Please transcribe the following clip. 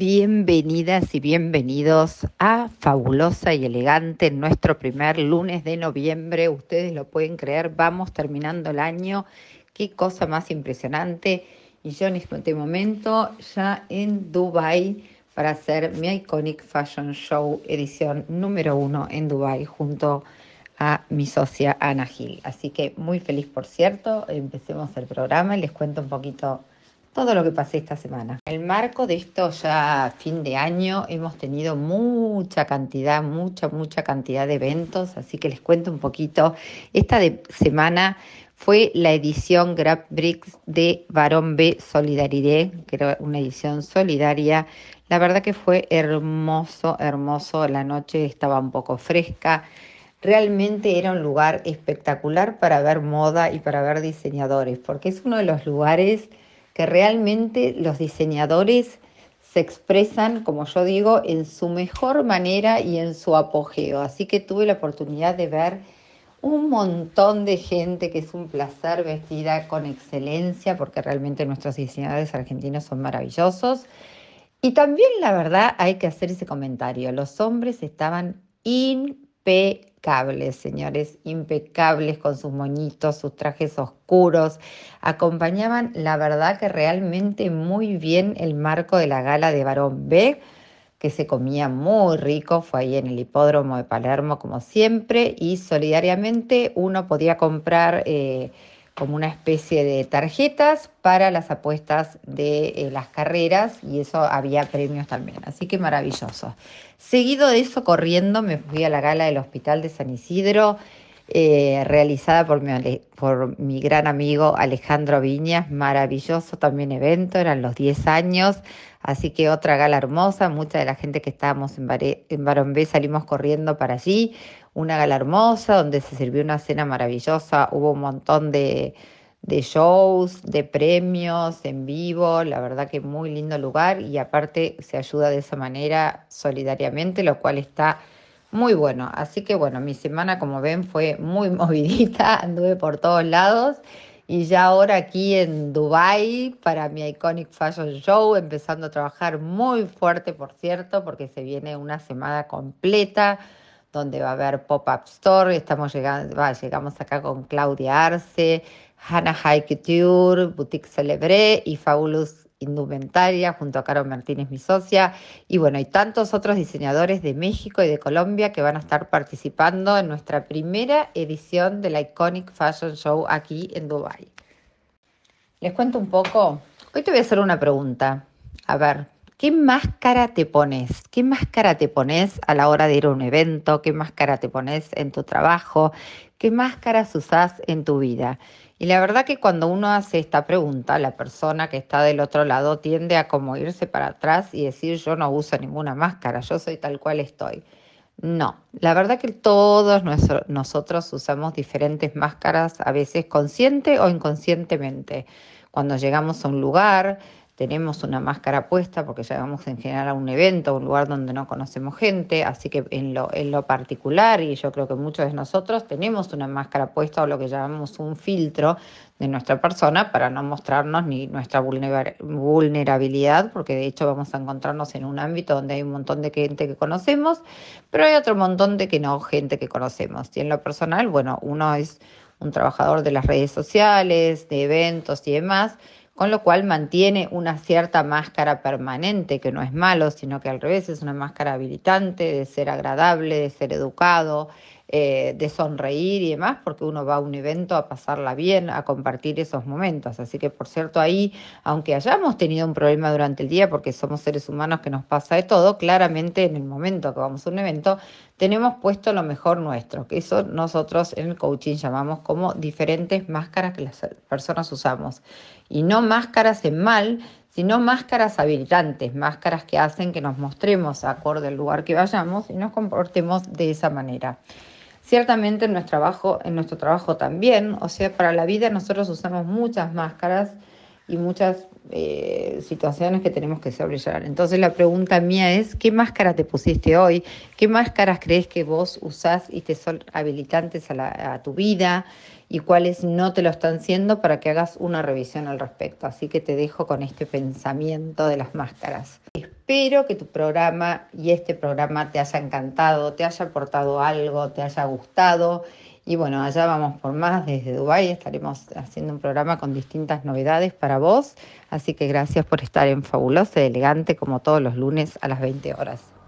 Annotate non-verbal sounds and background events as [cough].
Bienvenidas y bienvenidos a Fabulosa y Elegante, nuestro primer lunes de noviembre. Ustedes lo pueden creer, vamos terminando el año. Qué cosa más impresionante. Y yo en este momento ya en Dubai para hacer mi Iconic Fashion Show edición número uno en Dubai junto a mi socia Ana Gil. Así que muy feliz, por cierto. Empecemos el programa y les cuento un poquito todo lo que pasé esta semana. En el marco de esto ya fin de año hemos tenido mucha cantidad, mucha, mucha cantidad de eventos, así que les cuento un poquito. Esta semana fue la edición Grab Bricks de Barón B Solidaridad, que era una edición solidaria. La verdad que fue hermoso, hermoso. La noche estaba un poco fresca. Realmente era un lugar espectacular para ver moda y para ver diseñadores, porque es uno de los lugares que realmente los diseñadores se expresan, como yo digo, en su mejor manera y en su apogeo. Así que tuve la oportunidad de ver un montón de gente que es un placer vestida con excelencia, porque realmente nuestros diseñadores argentinos son maravillosos. Y también, la verdad, hay que hacer ese comentario. Los hombres estaban impecables impecables, señores, impecables con sus moñitos, sus trajes oscuros. Acompañaban, la verdad que realmente muy bien el marco de la gala de Barón B, que se comía muy rico, fue ahí en el hipódromo de Palermo como siempre, y solidariamente uno podía comprar... Eh, como una especie de tarjetas para las apuestas de eh, las carreras y eso había premios también. Así que maravilloso. Seguido de eso, corriendo, me fui a la gala del Hospital de San Isidro, eh, realizada por mi, por mi gran amigo Alejandro Viñas. Maravilloso también evento, eran los 10 años. Así que otra gala hermosa, mucha de la gente que estábamos en, en Barón B salimos corriendo para allí una gala hermosa donde se sirvió una cena maravillosa, hubo un montón de, shows, de premios en vivo, la verdad que muy lindo lugar y aparte se ayuda de esa manera solidariamente, lo cual está muy bueno. Así que bueno, mi semana como ven fue muy [laughs] movidita, anduve por todos lados y ya ahora aquí en Dubai para mi Iconic Fashion Show, empezando a trabajar muy fuerte, por cierto, porque se viene una semana completa donde va a haber pop-up store. Estamos llegando, llegamos acá con Claudia Arce, Hannah High Couture, Boutique Celebré y Fabulous Indumentaria junto a Caro Martínez, mi socia, y bueno, hay tantos otros diseñadores de México y de Colombia que van a estar participando en nuestra primera edición del Iconic Fashion Show aquí en Dubai. Les cuento un poco. Hoy te voy a hacer una pregunta. A ver, ¿Qué máscara te pones? ¿Qué máscara te pones a la hora de ir a un evento? ¿Qué máscara te pones en tu trabajo? ¿Qué máscaras usás en tu vida? Y la verdad que cuando uno hace esta pregunta, la persona que está del otro lado tiende a como irse para atrás y decir yo no uso ninguna máscara, yo soy tal cual estoy. No, la verdad que todos nosotros usamos diferentes máscaras, a veces consciente o inconscientemente. Cuando llegamos a un lugar, tenemos una máscara puesta porque llegamos en general a un evento, un lugar donde no conocemos gente, así que en lo, en lo particular, y yo creo que muchos de nosotros tenemos una máscara puesta o lo que llamamos un filtro de nuestra persona para no mostrarnos ni nuestra vulnerabilidad, porque de hecho vamos a encontrarnos en un ámbito donde hay un montón de gente que conocemos, pero hay otro montón de que no, gente que conocemos. Y en lo personal, bueno, uno es un trabajador de las redes sociales, de eventos y demás, con lo cual mantiene una cierta máscara permanente, que no es malo, sino que al revés es una máscara habilitante de ser agradable, de ser educado, eh, de sonreír y demás, porque uno va a un evento a pasarla bien, a compartir esos momentos. Así que, por cierto, ahí, aunque hayamos tenido un problema durante el día, porque somos seres humanos que nos pasa de todo, claramente en el momento que vamos a un evento, tenemos puesto lo mejor nuestro, que eso nosotros en el coaching llamamos como diferentes máscaras que las personas usamos y no máscaras en mal, sino máscaras habilitantes, máscaras que hacen que nos mostremos acorde al lugar que vayamos y nos comportemos de esa manera. Ciertamente en nuestro trabajo, en nuestro trabajo también, o sea, para la vida nosotros usamos muchas máscaras y muchas eh, situaciones que tenemos que sobrellevar. Entonces la pregunta mía es, ¿qué máscara te pusiste hoy? ¿Qué máscaras crees que vos usás y te son habilitantes a, a tu vida? y cuáles no te lo están siendo para que hagas una revisión al respecto. Así que te dejo con este pensamiento de las máscaras. Espero que tu programa y este programa te haya encantado, te haya aportado algo, te haya gustado. Y bueno, allá vamos por más. Desde Dubái estaremos haciendo un programa con distintas novedades para vos. Así que gracias por estar en Fabulosa y Elegante como todos los lunes a las 20 horas.